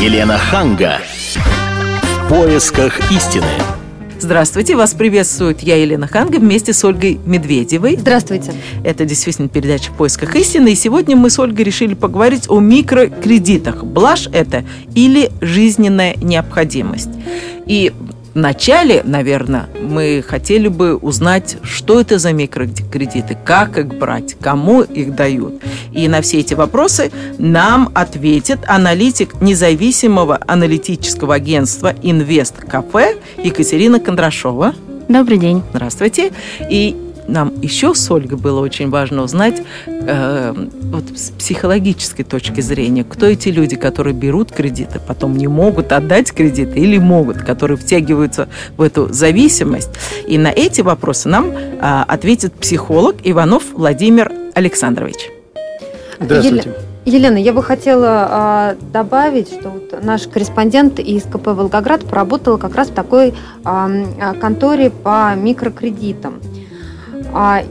Елена Ханга. В поисках истины. Здравствуйте, вас приветствует я, Елена Ханга, вместе с Ольгой Медведевой. Здравствуйте. Это действительно передача «В поисках истины». И сегодня мы с Ольгой решили поговорить о микрокредитах. Блажь это или жизненная необходимость? И Вначале, наверное, мы хотели бы узнать, что это за микрокредиты, как их брать, кому их дают. И на все эти вопросы нам ответит аналитик независимого аналитического агентства «Инвест Кафе» Екатерина Кондрашова. Добрый день. Здравствуйте. И нам еще с Ольгой было очень важно узнать э, вот с психологической точки зрения, кто эти люди, которые берут кредиты, потом не могут отдать кредиты или могут, которые втягиваются в эту зависимость. И на эти вопросы нам э, ответит психолог Иванов Владимир Александрович. Здравствуйте. Елена, я бы хотела э, добавить, что вот наш корреспондент из КП «Волгоград» поработал как раз в такой э, конторе по микрокредитам. А,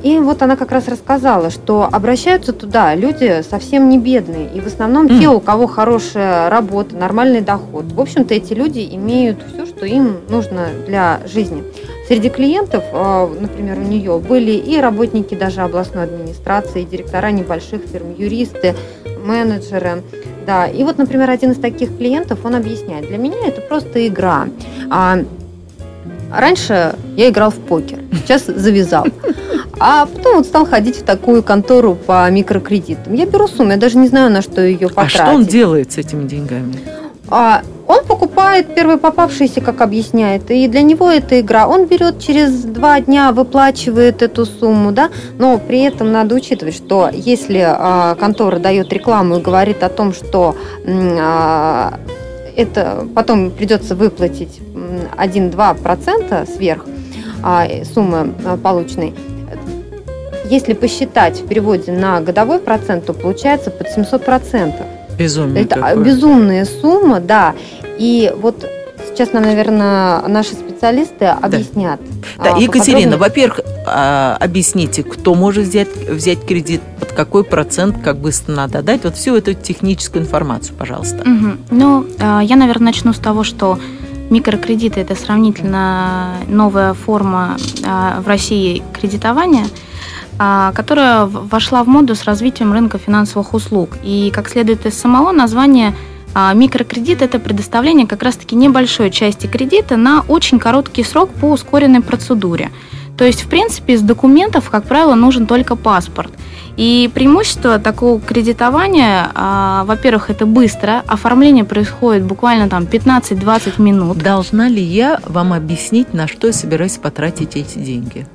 и вот она как раз рассказала, что обращаются туда люди совсем не бедные, и в основном mm. те, у кого хорошая работа, нормальный доход. В общем-то, эти люди имеют все, что им нужно для жизни. Среди клиентов, а, например, у нее были и работники даже областной администрации, и директора небольших фирм, юристы, менеджеры. Да. И вот, например, один из таких клиентов, он объясняет, для меня это просто игра. А, раньше я играл в покер, сейчас завязал. А потом вот стал ходить в такую контору по микрокредитам. Я беру сумму, я даже не знаю, на что ее потратить. А что он делает с этими деньгами? А, он покупает первый попавшийся, как объясняет, и для него это игра. Он берет через два дня, выплачивает эту сумму, да, но при этом надо учитывать, что если а, контора дает рекламу и говорит о том, что а, это потом придется выплатить 1-2% сверх а, суммы а, полученной, если посчитать в переводе на годовой процент, то получается под 700 процентов. Безумие Это какое. безумная сумма, да. И вот сейчас нам, наверное, наши специалисты объяснят. Да, а, Екатерина, во-первых, а, объясните, кто может взять, взять кредит, под какой процент, как быстро надо дать, вот всю эту техническую информацию, пожалуйста. Угу. Ну, а, я, наверное, начну с того, что микрокредиты – это сравнительно новая форма в России кредитования – а, которая вошла в моду с развитием рынка финансовых услуг. И, как следует из самого названия, а, микрокредит – это предоставление как раз-таки небольшой части кредита на очень короткий срок по ускоренной процедуре. То есть, в принципе, из документов, как правило, нужен только паспорт. И преимущество такого кредитования, а, во-первых, это быстро, оформление происходит буквально там 15-20 минут. Должна ли я вам объяснить, на что я собираюсь потратить эти деньги?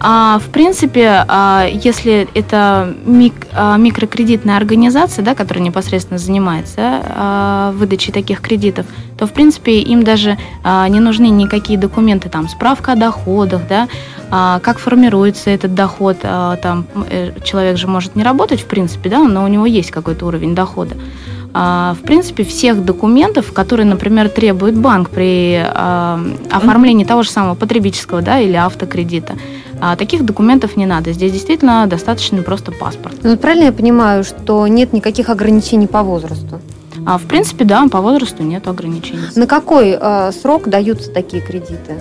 А, в принципе, а, если это мик, а, микрокредитная организация, да, которая непосредственно занимается а, выдачей таких кредитов, то, в принципе, им даже а, не нужны никакие документы, там, справка о доходах, да, а, как формируется этот доход, а, там, э, человек же может не работать, в принципе, да, но у него есть какой-то уровень дохода. А, в принципе, всех документов, которые, например, требует банк при а, оформлении того же самого потребительского да, или автокредита. А таких документов не надо. Здесь действительно достаточно просто паспорт. Ну, правильно я понимаю, что нет никаких ограничений по возрасту? А, в принципе, да, по возрасту нет ограничений. На какой э, срок даются такие кредиты?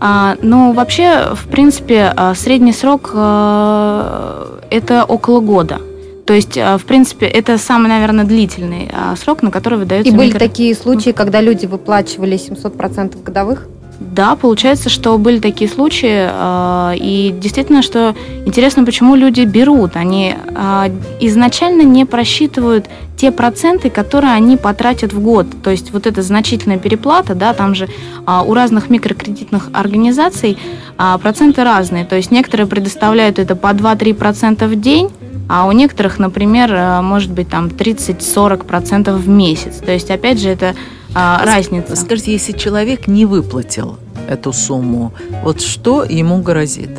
А, ну, вообще, в принципе, средний срок э, это около года. То есть, э, в принципе, это самый, наверное, длительный э, срок, на который выдается И были микро... такие случаи, когда люди выплачивали 700% годовых? Да, получается, что были такие случаи, э, и действительно, что интересно, почему люди берут. Они изначально не просчитывают те проценты, которые они потратят в год. То есть вот эта значительная переплата, да, там же у разных микрокредитных организаций проценты разные. То есть некоторые предоставляют это по 2-3% в день, а у некоторых, например, может быть там 30-40% в месяц. То есть, опять же, это а, разница. Скажите, если человек не выплатил эту сумму, вот что ему грозит?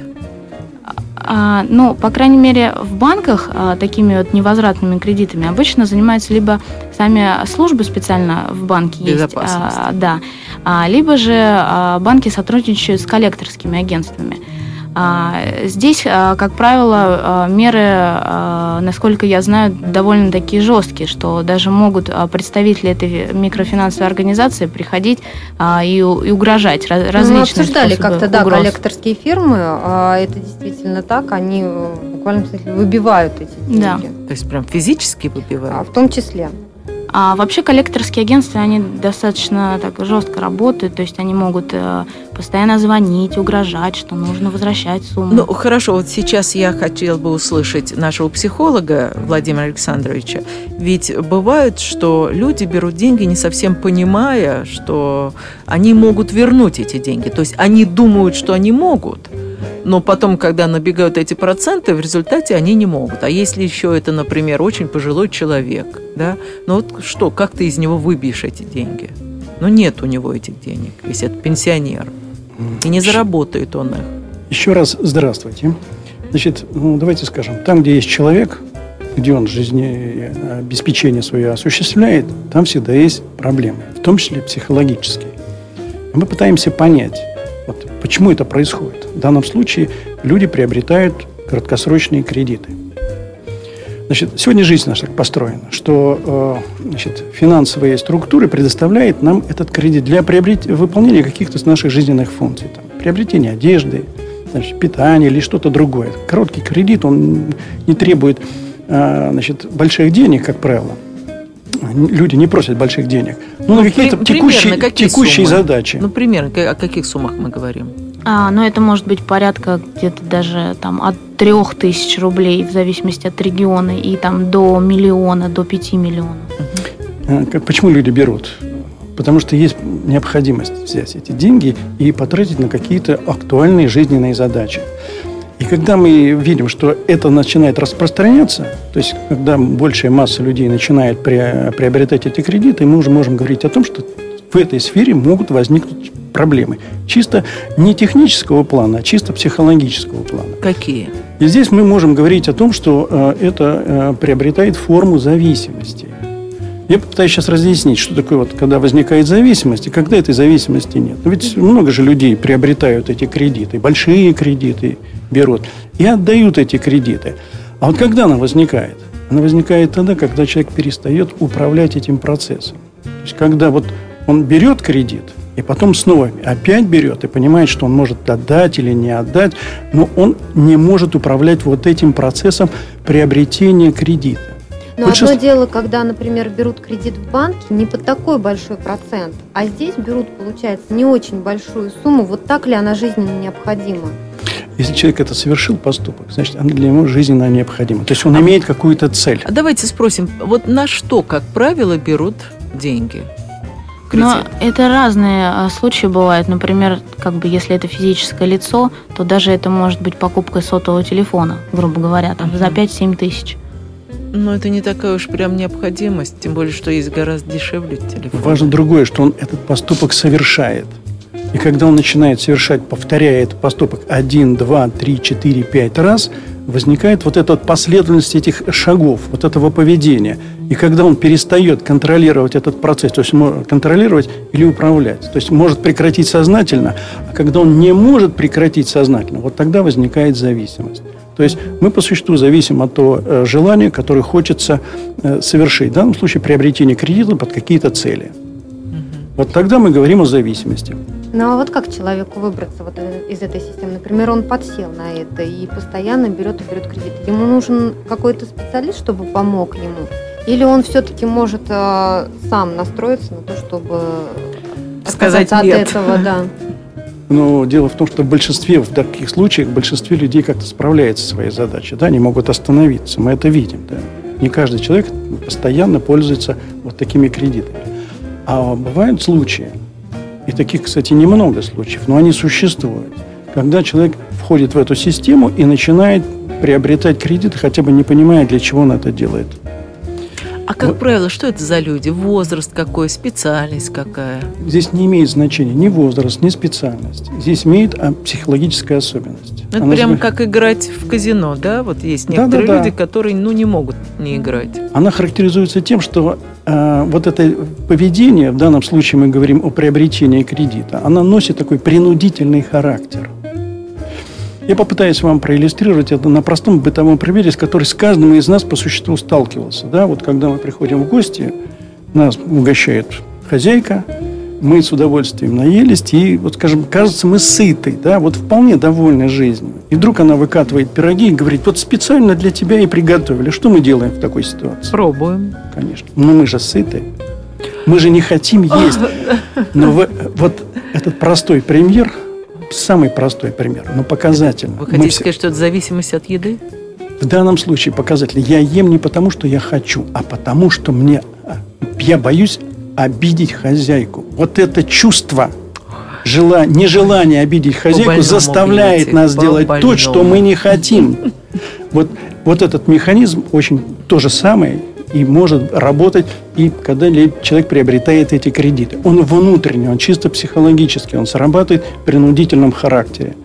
А, ну, по крайней мере, в банках а, такими вот невозвратными кредитами обычно занимаются либо сами службы специально в банке есть, а, да, а, либо же а, банки сотрудничают с коллекторскими агентствами. А, здесь, а, как правило, а, меры, насколько я знаю, довольно такие жесткие, что даже могут представители этой микрофинансовой организации приходить и, угрожать различными Мы обсуждали как-то, да, коллекторские фирмы. Это действительно так. Они э, в буквальном смысле выбивают эти деньги. Да. То есть прям физически выбивают? А, в том числе. А вообще коллекторские агентства, они достаточно так жестко работают, то есть они могут э, постоянно звонить, угрожать, что нужно возвращать сумму. Ну, хорошо, вот сейчас я хотела бы услышать нашего психолога Владимира Александровича. Ведь бывает, что люди берут деньги, не совсем понимая, что они могут вернуть эти деньги. То есть они думают, что они могут, но потом, когда набегают эти проценты, в результате они не могут. А если еще это, например, очень пожилой человек, да, ну вот что, как ты из него выбьешь эти деньги? Ну нет у него этих денег, если это пенсионер. И не заработает он их. Еще раз здравствуйте. Значит, ну, давайте скажем, там, где есть человек, где он жизнеобеспечение свое осуществляет, там всегда есть проблемы, в том числе психологические. Мы пытаемся понять, вот, почему это происходит. В данном случае люди приобретают краткосрочные кредиты. Значит, сегодня жизнь наша так построена, что э, значит, финансовые структуры предоставляют нам этот кредит для приобрет... выполнения каких-то наших жизненных функций. Там, приобретения одежды, значит, питания или что-то другое. Короткий кредит, он не требует э, значит, больших денег, как правило. Люди не просят больших денег. Ну, на какие-то при, текущие, какие текущие задачи. Ну, примерно, о каких суммах мы говорим? А, ну, это может быть порядка где-то даже там от трех тысяч рублей, в зависимости от региона, и там до миллиона, до пяти миллионов. А, почему люди берут? Потому что есть необходимость взять эти деньги и потратить на какие-то актуальные жизненные задачи. И когда мы видим, что это начинает распространяться, то есть когда большая масса людей начинает приобретать эти кредиты, мы уже можем говорить о том, что в этой сфере могут возникнуть проблемы. Чисто не технического плана, а чисто психологического плана. Какие? И здесь мы можем говорить о том, что э, это э, приобретает форму зависимости. Я попытаюсь сейчас разъяснить, что такое вот, когда возникает зависимость, и когда этой зависимости нет. Но ведь много же людей приобретают эти кредиты, большие кредиты берут и отдают эти кредиты. А вот когда она возникает? Она возникает тогда, когда человек перестает управлять этим процессом. То есть, когда вот он берет кредит, и потом снова опять берет и понимает, что он может отдать или не отдать, но он не может управлять вот этим процессом приобретения кредита. Но Большинство... одно дело, когда, например, берут кредит в банке не под такой большой процент, а здесь берут, получается, не очень большую сумму. Вот так ли она жизненно необходима? Если человек это совершил поступок, значит, она для него жизненно необходима. То есть он а имеет какую-то цель. А давайте спросим, вот на что, как правило, берут деньги? Но это разные а, случаи бывают. Например, как бы если это физическое лицо, то даже это может быть покупкой сотового телефона, грубо говоря, там, за 5-7 тысяч. Но это не такая уж прям необходимость, тем более, что есть гораздо дешевле телефон. Важно другое, что он этот поступок совершает. И когда он начинает совершать, повторяя этот поступок один, два, три, четыре, пять раз, возникает вот эта последовательность этих шагов, вот этого поведения. И когда он перестает контролировать этот процесс, то есть может контролировать или управлять, то есть может прекратить сознательно, а когда он не может прекратить сознательно, вот тогда возникает зависимость. То есть мы по существу зависим от того э, желания, которое хочется э, совершить. В данном случае приобретение кредита под какие-то цели. Вот тогда мы говорим о зависимости. Ну а вот как человеку выбраться вот из этой системы? Например, он подсел на это и постоянно берет и берет кредит. Ему нужен какой-то специалист, чтобы помог ему? Или он все-таки может э, сам настроиться на то, чтобы сказать от нет. этого, да? Но дело в том, что в большинстве, в таких случаях, в большинстве людей как-то справляется со своей задачей. Да, они могут остановиться. Мы это видим. Да. Не каждый человек постоянно пользуется вот такими кредитами. А бывают случаи, и таких, кстати, немного случаев, но они существуют, когда человек входит в эту систему и начинает приобретать кредит, хотя бы не понимая, для чего он это делает. А как вот. правило, что это за люди? Возраст какой, специальность какая? Здесь не имеет значения ни возраст, ни специальность. Здесь имеет а, психологическая особенность. Ну, это Она прямо как играть в казино, да? Вот есть некоторые да, да, люди, да. которые ну, не могут не играть. Она характеризуется тем, что э, вот это поведение, в данном случае мы говорим о приобретении кредита, она носит такой принудительный характер. Я попытаюсь вам проиллюстрировать это на простом бытовом примере, с которым с каждым из нас по существу сталкивался. Да, вот когда мы приходим в гости, нас угощает хозяйка, мы с удовольствием наелись, и, вот, скажем, кажется, мы сыты, да, вот вполне довольны жизнью. И вдруг она выкатывает пироги и говорит, вот специально для тебя и приготовили. Что мы делаем в такой ситуации? Пробуем. Конечно. Но мы же сыты. Мы же не хотим есть. Но вы, вот этот простой пример, самый простой пример, но показательный. Вы хотите все... сказать, что это зависимость от еды? В данном случае показательно. Я ем не потому, что я хочу, а потому, что мне а, я боюсь обидеть хозяйку. Вот это чувство жела... нежелание обидеть хозяйку заставляет нас делать то, что мы не хотим. Вот, вот этот механизм очень то же самое и может работать и когда человек приобретает эти кредиты. Он внутренний, он чисто психологический, он срабатывает в принудительном характере.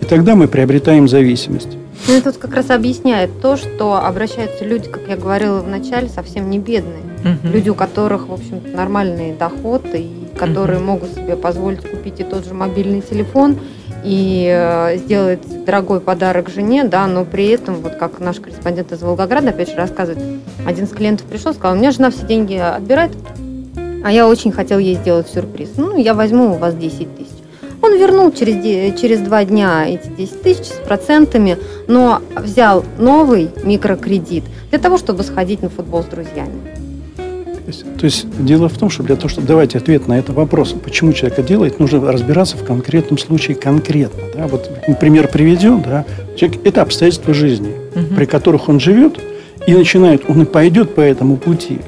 И тогда мы приобретаем зависимость. Ну, это как раз объясняет то, что обращаются люди, как я говорила в начале, совсем не бедные. Угу. Люди, у которых, в общем нормальный доход, и которые угу. могут себе позволить купить и тот же мобильный телефон, и э, сделать дорогой подарок жене, да, но при этом, вот как наш корреспондент из Волгограда, опять же, рассказывает, один из клиентов пришел, сказал, у меня жена все деньги отбирает, а я очень хотел ей сделать сюрприз. Ну, я возьму у вас 10 тысяч. Он вернул через, через два дня эти 10 тысяч с процентами, но взял новый микрокредит для того, чтобы сходить на футбол с друзьями. То есть, то есть дело в том, что для того, чтобы давать ответ на этот вопрос, почему человек это делает, нужно разбираться в конкретном случае конкретно. Да? Вот пример приведен, да? человек, это обстоятельства жизни, угу. при которых он живет, и начинает, он и пойдет по этому пути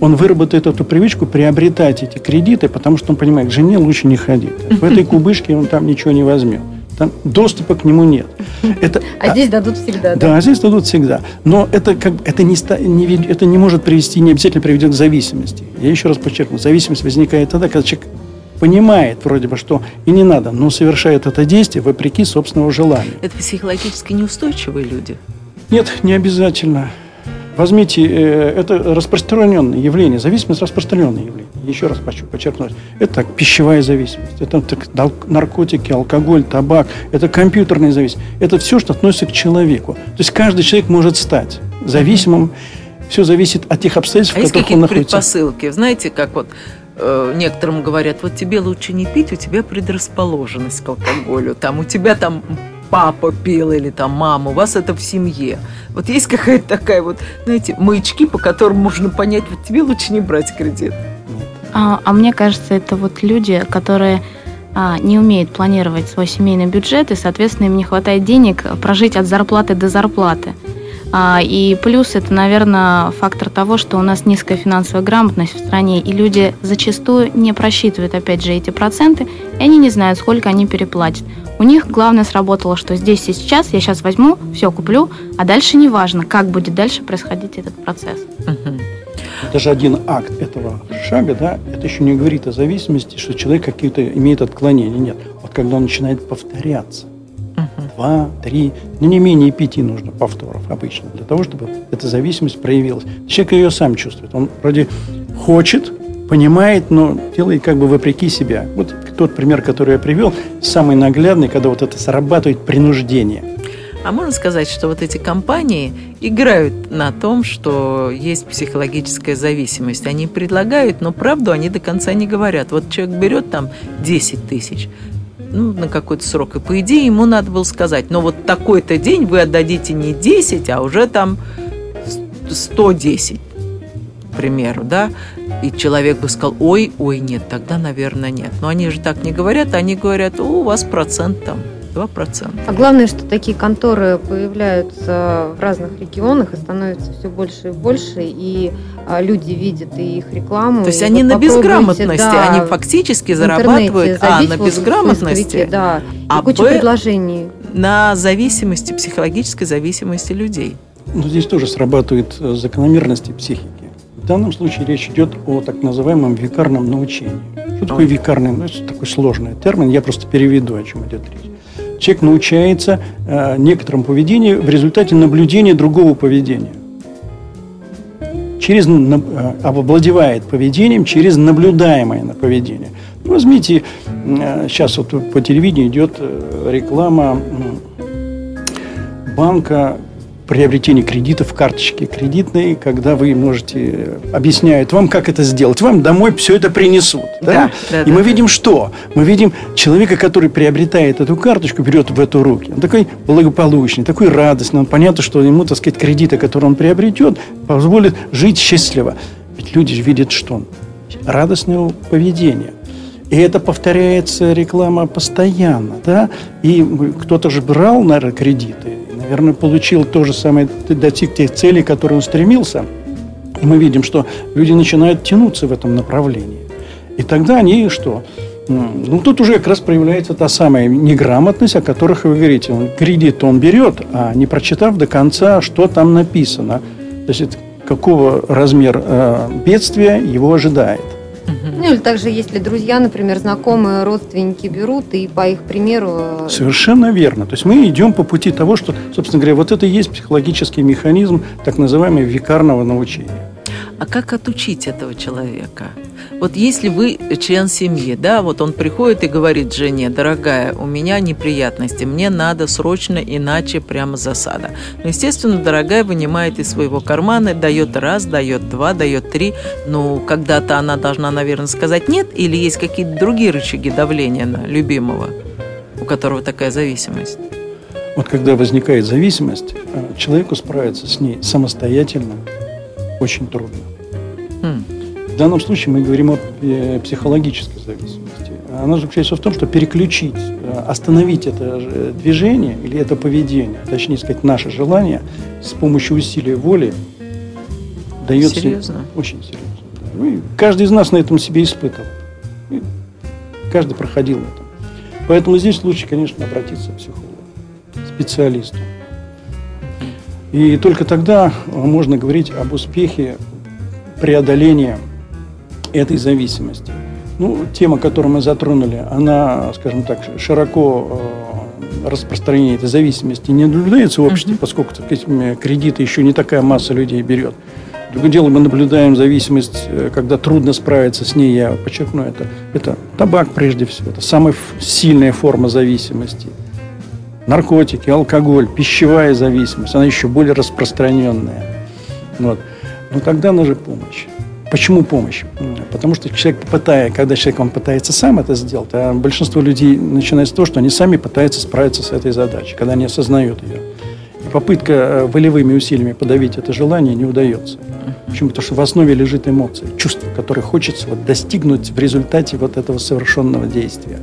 он выработает эту привычку приобретать эти кредиты, потому что он понимает, к жене лучше не ходить. В этой кубышке он там ничего не возьмет. Там доступа к нему нет. Это, а, а здесь дадут всегда. Да, да, здесь дадут всегда. Но это, как, это, не, не, это не может привести, не обязательно приведет к зависимости. Я еще раз подчеркну, зависимость возникает тогда, когда человек понимает вроде бы, что и не надо, но совершает это действие вопреки собственного желания. Это психологически неустойчивые люди? Нет, не обязательно. Возьмите, э, это распространенное явление, зависимость распространенное явление. Еще раз хочу подчеркнуть. Это пищевая зависимость, это наркотики, алкоголь, табак, это компьютерная зависимость. Это все, что относится к человеку. То есть каждый человек может стать зависимым. Все зависит от тех обстоятельств, а в которых он находится. предпосылки? Знаете, как вот э, некоторым говорят, вот тебе лучше не пить, у тебя предрасположенность к алкоголю, там у тебя там папа пил или там мама, у вас это в семье. Вот есть какая-то такая вот, знаете, маячки, по которым можно понять, вот тебе лучше не брать кредит. А, а мне кажется, это вот люди, которые а, не умеют планировать свой семейный бюджет, и, соответственно, им не хватает денег прожить от зарплаты до зарплаты. А, и плюс это, наверное, фактор того, что у нас низкая финансовая грамотность в стране, и люди зачастую не просчитывают, опять же, эти проценты, и они не знают, сколько они переплатят. У них главное сработало, что здесь и сейчас я сейчас возьму, все куплю, а дальше не важно, как будет дальше происходить этот процесс. Даже один акт этого шага, да, это еще не говорит о зависимости, что человек какие-то имеет отклонения. Нет. Вот когда он начинает повторяться, два, три, ну не менее пяти нужно повторов обычно, для того, чтобы эта зависимость проявилась. Человек ее сам чувствует. Он вроде хочет, понимает, но делает как бы вопреки себя. Вот тот пример, который я привел, самый наглядный, когда вот это срабатывает принуждение. А можно сказать, что вот эти компании играют на том, что есть психологическая зависимость. Они предлагают, но правду они до конца не говорят. Вот человек берет там 10 тысяч, ну, на какой-то срок. И по идее ему надо было сказать, но вот такой-то день вы отдадите не 10, а уже там 110 к примеру, да, и человек бы сказал, ой, ой, нет, тогда, наверное, нет. Но они же так не говорят, они говорят, у вас процент там 2%. А главное, что такие конторы появляются в разных регионах и становятся все больше и больше, и а, люди видят и их рекламу. То есть они на безграмотности, да, они фактически зарабатывают а, на безграмотности, да, а куча Б, предложений. на зависимости, психологической зависимости людей. Но ну, здесь тоже срабатывают э, закономерности психики. В данном случае речь идет о так называемом викарном научении. Что такое викарный? Ну, это такой сложный термин, я просто переведу, о чем идет речь. Человек научается э, некоторому поведению в результате наблюдения другого поведения. Через, э, овладевает поведением через наблюдаемое на поведение. Возьмите, э, сейчас вот по телевидению идет э, реклама банка приобретение кредитов, карточки кредитные, когда вы можете, объясняют вам, как это сделать. Вам домой все это принесут. Да? Да, да, и да, мы да. видим что? Мы видим человека, который приобретает эту карточку, берет в эту руки. Он такой благополучный, такой радостный. Он понятно, что ему, так сказать, кредиты, которые он приобретет, позволит жить счастливо. Ведь люди видят что? Радостное поведение. И это повторяется реклама постоянно, да? И кто-то же брал, наверное, кредиты, наверное, получил то же самое, достиг тех целей, к которым он стремился. И мы видим, что люди начинают тянуться в этом направлении. И тогда они что? Ну, тут уже как раз проявляется та самая неграмотность, о которых вы говорите. Он, кредит он берет, а не прочитав до конца, что там написано. То есть, какого размера э, бедствия его ожидает. Ну или также, если друзья, например, знакомые, родственники берут, и по их примеру... Э, Совершенно верно. То есть мы идем по пути того, что, собственно говоря, вот это и есть психологический механизм так называемого викарного научения. А как отучить этого человека? Вот если вы член семьи, да, вот он приходит и говорит жене, дорогая, у меня неприятности, мне надо срочно, иначе прямо засада. Ну, естественно, дорогая вынимает из своего кармана, дает раз, дает два, дает три. Ну, когда-то она должна, наверное, сказать нет, или есть какие-то другие рычаги давления на любимого, у которого такая зависимость? Вот когда возникает зависимость, э, человеку справиться с ней самостоятельно очень трудно. Хм. В данном случае мы говорим о э, психологической зависимости. Она заключается в том, что переключить, э, остановить это движение или это поведение, точнее сказать, наше желание с помощью усилия воли дается серьезно? очень серьезно. Ну, каждый из нас на этом себе испытывал. И каждый проходил это. Поэтому здесь лучше, конечно, обратиться к психологу, специалисту. И только тогда можно говорить об успехе преодоления этой зависимости. Ну, тема, которую мы затронули, она, скажем так, широко э, распространение этой зависимости не наблюдается в обществе, uh-huh. поскольку так кредиты еще не такая масса людей берет. Другое дело, мы наблюдаем зависимость, э, когда трудно справиться с ней, я подчеркну это, это табак прежде всего, это самая сильная форма зависимости. Наркотики, алкоголь, пищевая зависимость, она еще более распространенная. Вот. Но тогда нужна помощь. Почему помощь? Потому что человек, пытая, когда человек он пытается сам это сделать, а большинство людей начинает с того, что они сами пытаются справиться с этой задачей, когда они осознают ее. И попытка э, волевыми усилиями подавить это желание не удается. Почему? Потому что в основе лежит эмоция, чувство, которое хочется вот достигнуть в результате вот этого совершенного действия.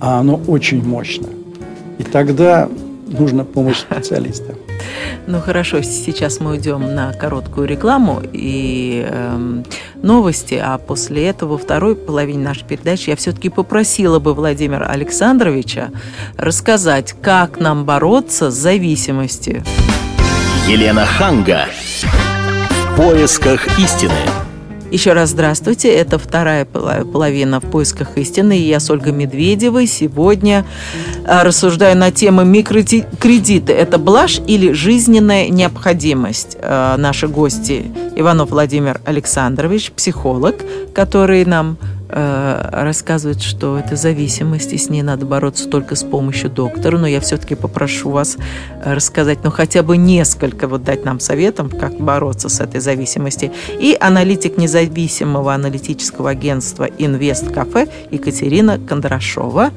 А оно очень мощно. И тогда нужна помощь специалиста. Ну хорошо, сейчас мы уйдем на короткую рекламу и э, новости, а после этого во второй половине нашей передачи я все-таки попросила бы Владимира Александровича рассказать, как нам бороться с зависимостью. Елена Ханга. В поисках истины. Еще раз здравствуйте. Это вторая половина в поисках истины. Я с Ольгой Медведевой сегодня а, рассуждаю на тему микрокредиты. Это блажь или жизненная необходимость? А, наши гости Иванов Владимир Александрович, психолог, который нам рассказывает, что это зависимость, и с ней надо бороться только с помощью доктора. Но я все-таки попрошу вас э, рассказать, ну, хотя бы несколько, вот дать нам советов, как бороться с этой зависимостью. И аналитик независимого аналитического агентства «Инвест Кафе» Екатерина Кондрашова.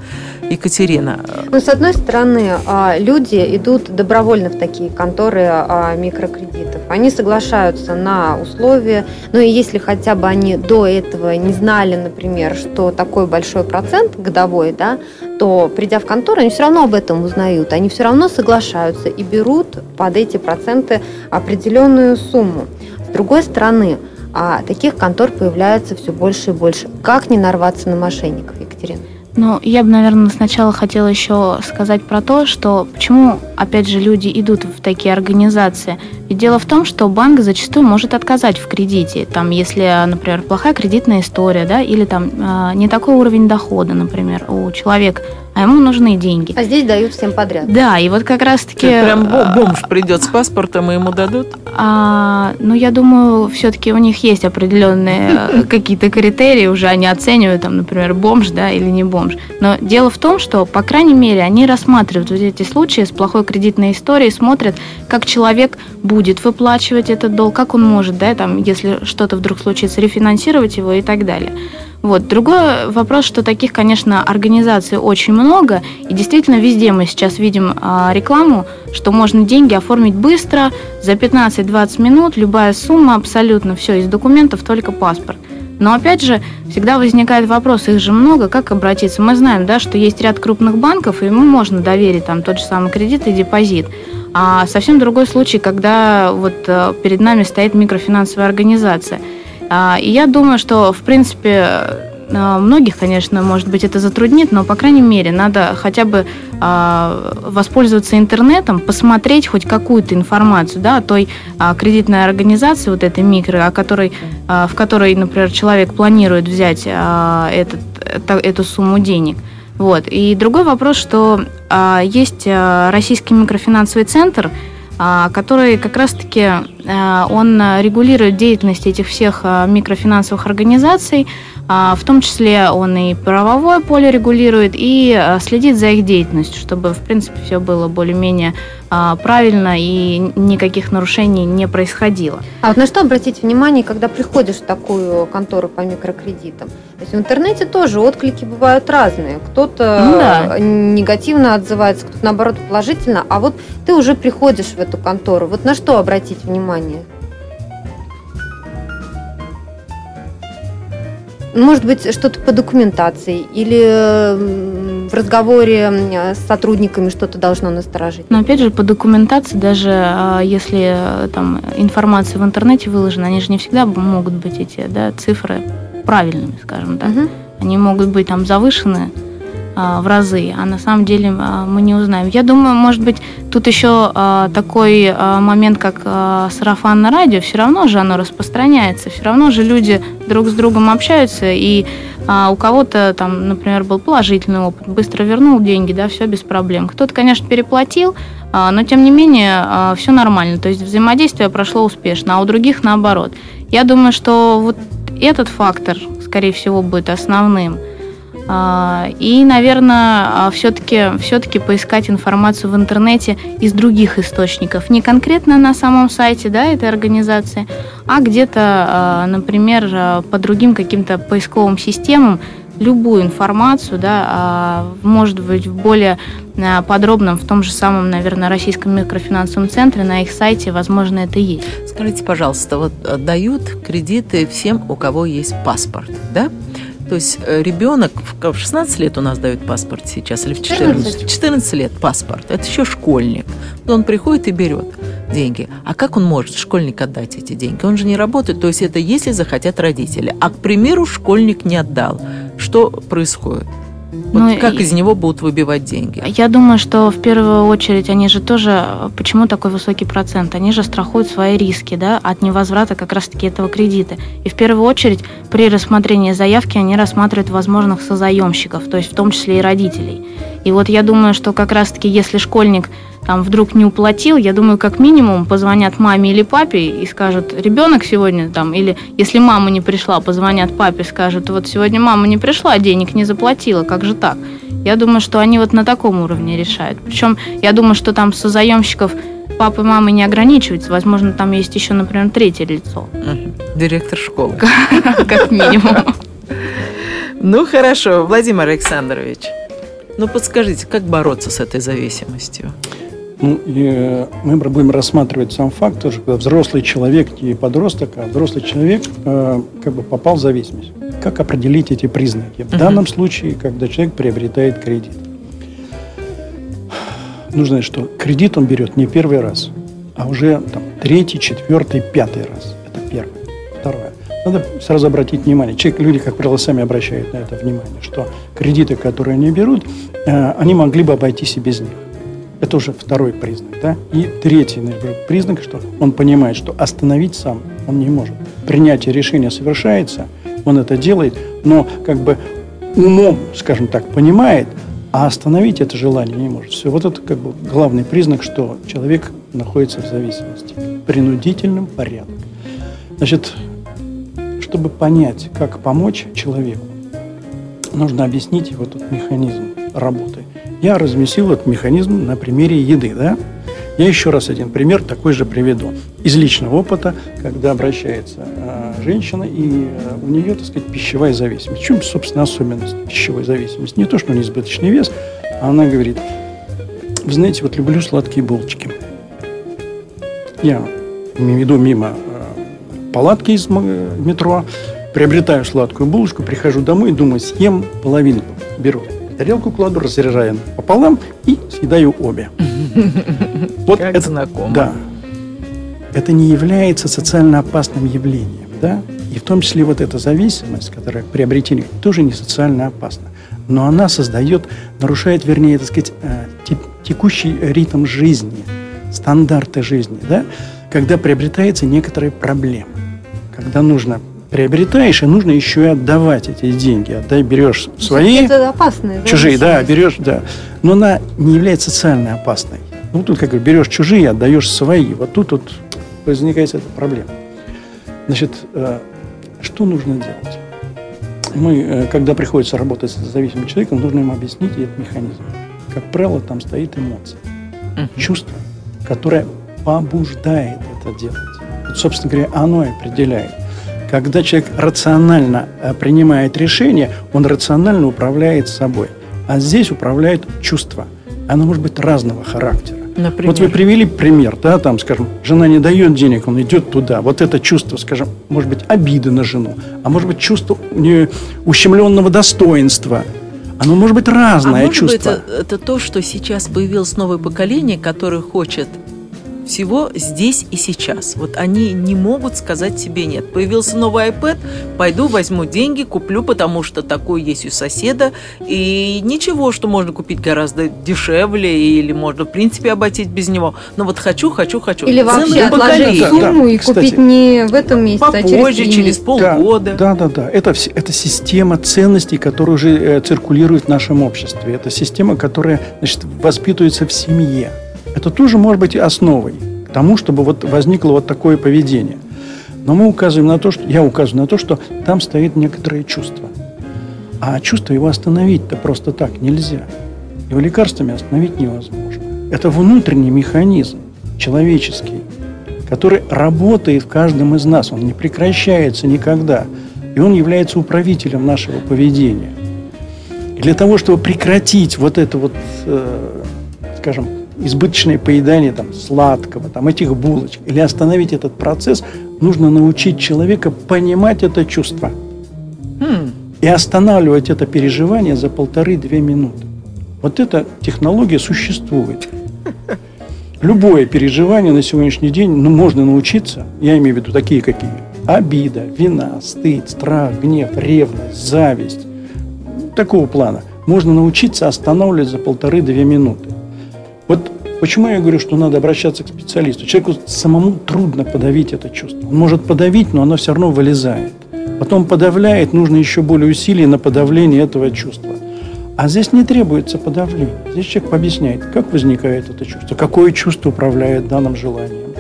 Екатерина. Э, ну, с одной стороны, а, люди идут добровольно в такие конторы а, микрокредитов. Они соглашаются на условия, ну и если хотя бы они до этого не знали, например, например, что такой большой процент годовой, да, то придя в контору, они все равно об этом узнают, они все равно соглашаются и берут под эти проценты определенную сумму. С другой стороны, а таких контор появляется все больше и больше. Как не нарваться на мошенников, Екатерина? Ну, я бы, наверное, сначала хотела еще сказать про то, что почему, опять же, люди идут в такие организации. Ведь дело в том, что банк зачастую может отказать в кредите. Там, если, например, плохая кредитная история, да, или там э, не такой уровень дохода, например, у человека, а ему нужны деньги. А здесь дают всем подряд. Да, и вот как раз-таки... Прям бомж придет с паспортом, и ему дадут? А, ну, я думаю, все-таки у них есть определенные какие-то критерии, уже они оценивают, там, например, бомж, да, или не бомж. Но дело в том, что, по крайней мере, они рассматривают вот эти случаи с плохой кредитной историей, смотрят, как человек будет выплачивать этот долг, как он может, да, там, если что-то вдруг случится, рефинансировать его и так далее. Вот. Другой вопрос, что таких, конечно, организаций очень много, и действительно везде мы сейчас видим а, рекламу, что можно деньги оформить быстро, за 15-20 минут, любая сумма, абсолютно все, из документов только паспорт. Но опять же, всегда возникает вопрос, их же много, как обратиться? Мы знаем, да, что есть ряд крупных банков, и ему можно доверить там тот же самый кредит и депозит. А совсем другой случай, когда вот э, перед нами стоит микрофинансовая организация – а, и я думаю, что, в принципе, многих, конечно, может быть, это затруднит, но, по крайней мере, надо хотя бы а, воспользоваться интернетом, посмотреть хоть какую-то информацию да, о той кредитной организации, вот этой микро, о которой, в которой, например, человек планирует взять этот, эту сумму денег. Вот. И другой вопрос, что есть Российский микрофинансовый центр, а, который как раз-таки а, он регулирует деятельность этих всех а, микрофинансовых организаций, в том числе он и правовое поле регулирует, и следит за их деятельностью, чтобы, в принципе, все было более-менее правильно и никаких нарушений не происходило. А вот на что обратить внимание, когда приходишь в такую контору по микрокредитам? То есть в интернете тоже отклики бывают разные. Кто-то ну, да. негативно отзывается, кто-то наоборот положительно. А вот ты уже приходишь в эту контору. Вот на что обратить внимание? Может быть, что-то по документации или в разговоре с сотрудниками что-то должно насторожить? Но опять же, по документации, даже а, если э, там информация в интернете выложена, они же не всегда могут быть эти да, цифры правильными, скажем так. Угу. Они могут быть там завышены а, в разы, а на самом деле а, мы не узнаем. Я думаю, может быть, тут еще а, такой а, момент, как а, сарафанное радио, все равно же оно распространяется, все равно же люди друг с другом общаются, и а, у кого-то там, например, был положительный опыт, быстро вернул деньги, да, все без проблем. Кто-то, конечно, переплатил, а, но тем не менее а, все нормально, то есть взаимодействие прошло успешно, а у других наоборот. Я думаю, что вот этот фактор, скорее всего, будет основным. А, и, наверное, все-таки все поискать информацию в интернете из других источников. Не конкретно на самом сайте да, этой организации, а где-то, а, например, по другим каким-то поисковым системам, любую информацию, да, а, может быть, в более а, подробном, в том же самом, наверное, Российском микрофинансовом центре, на их сайте, возможно, это есть. Скажите, пожалуйста, вот э, дают кредиты всем, у кого есть паспорт, да? То есть э, ребенок в 16 лет у нас дают паспорт сейчас, или в 14? 14 лет паспорт. Это еще школьник. Он приходит и берет деньги. А как он может, школьник, отдать эти деньги? Он же не работает. То есть это если захотят родители. А, к примеру, школьник не отдал. Что происходит? Вот ну, как из него будут выбивать деньги? Я думаю, что в первую очередь они же тоже, почему такой высокий процент? Они же страхуют свои риски да, от невозврата как раз-таки этого кредита. И в первую очередь при рассмотрении заявки они рассматривают возможных созаемщиков, то есть в том числе и родителей. И вот я думаю, что как раз-таки если школьник там вдруг не уплатил, я думаю, как минимум позвонят маме или папе и скажут, ребенок сегодня там, или если мама не пришла, позвонят папе, скажут, вот сегодня мама не пришла, денег не заплатила, как же так? Я думаю, что они вот на таком уровне решают. Причем я думаю, что там созаемщиков папы и мамы не ограничивается. Возможно, там есть еще, например, третье лицо. Директор школы. Как минимум. Ну, хорошо. Владимир Александрович, ну подскажите, как бороться с этой зависимостью? Ну, и э, мы будем рассматривать сам факт, тоже, когда взрослый человек, не подросток, а взрослый человек э, как бы попал в зависимость. Как определить эти признаки? В uh-huh. данном случае, когда человек приобретает кредит. Нужно что кредит он берет не первый раз, а уже там, третий, четвертый, пятый раз. Это первое. Второе. Надо сразу обратить внимание. Человек, люди, как правило, сами обращают на это внимание, что кредиты, которые они берут, э, они могли бы обойтись и без них. Это уже второй признак. Да? И третий признак, что он понимает, что остановить сам он не может. Принятие решения совершается, он это делает, но как бы умом, скажем так, понимает, а остановить это желание не может. Все, вот это как бы главный признак, что человек находится в зависимости. Принудительным порядком. Значит, чтобы понять, как помочь человеку, нужно объяснить его тут механизм работы. Я разместил этот механизм на примере еды, да? Я еще раз один пример такой же приведу. Из личного опыта, когда обращается э, женщина, и э, у нее, так сказать, пищевая зависимость. В чем, собственно, особенность пищевой зависимости? Не то, что у нее избыточный вес, а она говорит, вы знаете, вот люблю сладкие булочки. Я иду мимо э, палатки из э, метро, приобретаю сладкую булочку, прихожу домой и думаю, съем половинку. Беру тарелку кладу, разряжаю пополам и съедаю обе. Вот как это, знакомо. Да. Это не является социально опасным явлением, да? И в том числе вот эта зависимость, которая приобретение, тоже не социально опасна. Но она создает, нарушает, вернее, так сказать, э, текущий ритм жизни, стандарты жизни, да? Когда приобретается некоторые проблемы. Когда нужно приобретаешь, и нужно еще и отдавать эти деньги. Отдай, берешь свои, это опасные, чужие, да, берешь, да. Но она не является социально опасной. Ну, тут, как берешь чужие, отдаешь свои. Вот тут вот возникает эта проблема. Значит, э, что нужно делать? Мы, э, когда приходится работать с зависимым человеком, нужно ему объяснить этот механизм. Как правило, там стоит эмоция, uh-huh. чувство, которое побуждает это делать. Вот, собственно говоря, оно и определяет. Когда человек рационально э, принимает решение, он рационально управляет собой. А здесь управляет чувство. Оно может быть разного характера. Например? Вот вы привели пример, да, там, скажем, жена не дает денег, он идет туда. Вот это чувство, скажем, может быть, обиды на жену, а может быть, чувство ущемленного достоинства. Оно может быть разное а может чувство. Быть, это, это то, что сейчас появилось новое поколение, которое хочет всего здесь и сейчас. Вот они не могут сказать себе нет. Появился новый iPad, пойду возьму деньги, куплю, потому что такой есть у соседа. И ничего, что можно купить гораздо дешевле или можно, в принципе, обойтись без него. Но вот хочу, хочу, хочу. Или вообще отложить сумму да, и кстати, купить не в этом месяце, попозже, а через, через полгода. Да, да, да. Это, это система ценностей, которая уже э, циркулирует в нашем обществе. Это система, которая значит, воспитывается в семье. Это тоже может быть основой к тому, чтобы вот возникло вот такое поведение. Но мы указываем на то, что я указываю на то, что там стоит некоторое чувство. А чувство его остановить-то просто так нельзя. Его лекарствами остановить невозможно. Это внутренний механизм, человеческий, который работает в каждом из нас. Он не прекращается никогда. И он является управителем нашего поведения. И для того, чтобы прекратить вот это вот, э, скажем, избыточное поедание там, сладкого, там, этих булочек, или остановить этот процесс, нужно научить человека понимать это чувство. Mm. И останавливать это переживание за полторы-две минуты. Вот эта технология существует. Любое переживание на сегодняшний день ну, можно научиться, я имею в виду такие какие. Обида, вина, стыд, страх, гнев, ревность, зависть. Такого плана. Можно научиться останавливать за полторы-две минуты. Вот почему я говорю, что надо обращаться к специалисту. Человеку самому трудно подавить это чувство. Он может подавить, но оно все равно вылезает. Потом подавляет, нужно еще более усилий на подавление этого чувства. А здесь не требуется подавление. Здесь человек объясняет, как возникает это чувство, какое чувство управляет данным желанием.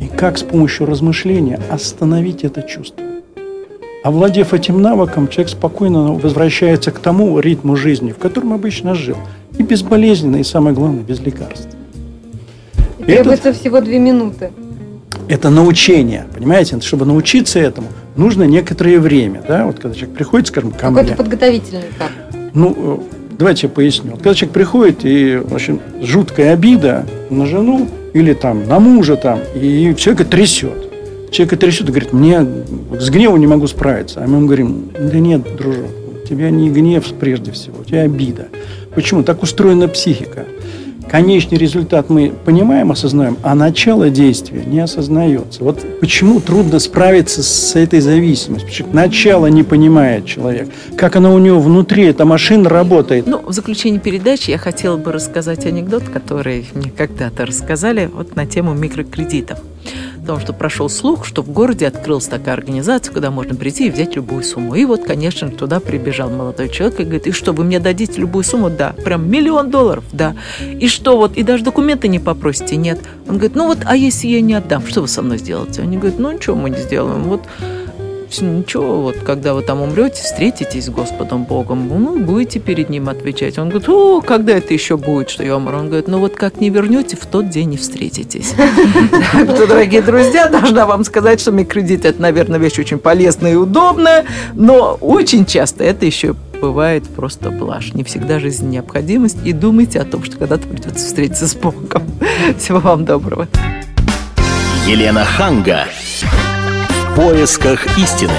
И как с помощью размышления остановить это чувство. Овладев этим навыком, человек спокойно возвращается к тому ритму жизни, в котором обычно жил. И безболезненно, и самое главное, без лекарств. И требуется Этот, всего две минуты. Это научение, понимаете? Чтобы научиться этому, нужно некоторое время. Да? Вот когда человек приходит, скажем, ко Какой-то подготовительный этап. Ну, э, давайте я поясню. Вот когда человек приходит, и, в общем, жуткая обида на жену или там на мужа, там, и человека трясет. Человека трясет и говорит, мне с гневом не могу справиться. А мы ему говорим, да нет, дружок, тебя не гнев прежде всего, у тебя обида. Почему? Так устроена психика. конечный результат мы понимаем, осознаем, а начало действия не осознается. Вот почему трудно справиться с этой зависимостью? Потому что начало не понимает человек. Как оно у него внутри, эта машина работает. Ну, в заключение передачи я хотела бы рассказать анекдот, который мне когда-то рассказали вот на тему микрокредитов. Потому что прошел слух, что в городе открылась такая организация, куда можно прийти и взять любую сумму. И вот, конечно, туда прибежал молодой человек и говорит, и что, вы мне дадите любую сумму? Да. Прям миллион долларов? Да. И что вот, и даже документы не попросите? Нет. Он говорит, ну вот, а если я не отдам, что вы со мной сделаете? Они говорят, ну ничего мы не сделаем. Вот ничего, вот когда вы там умрете, встретитесь с Господом Богом, ну, будете перед Ним отвечать. Он говорит, о, когда это еще будет, что я умру? Он говорит, ну вот как не вернете, в тот день и встретитесь. Так что, дорогие друзья, должна вам сказать, что микрокредит – это, наверное, вещь очень полезная и удобная, но очень часто это еще бывает просто блажь. Не всегда жизнь необходимость. И думайте о том, что когда-то придется встретиться с Богом. Всего вам доброго. Елена Ханга. Поисках истины.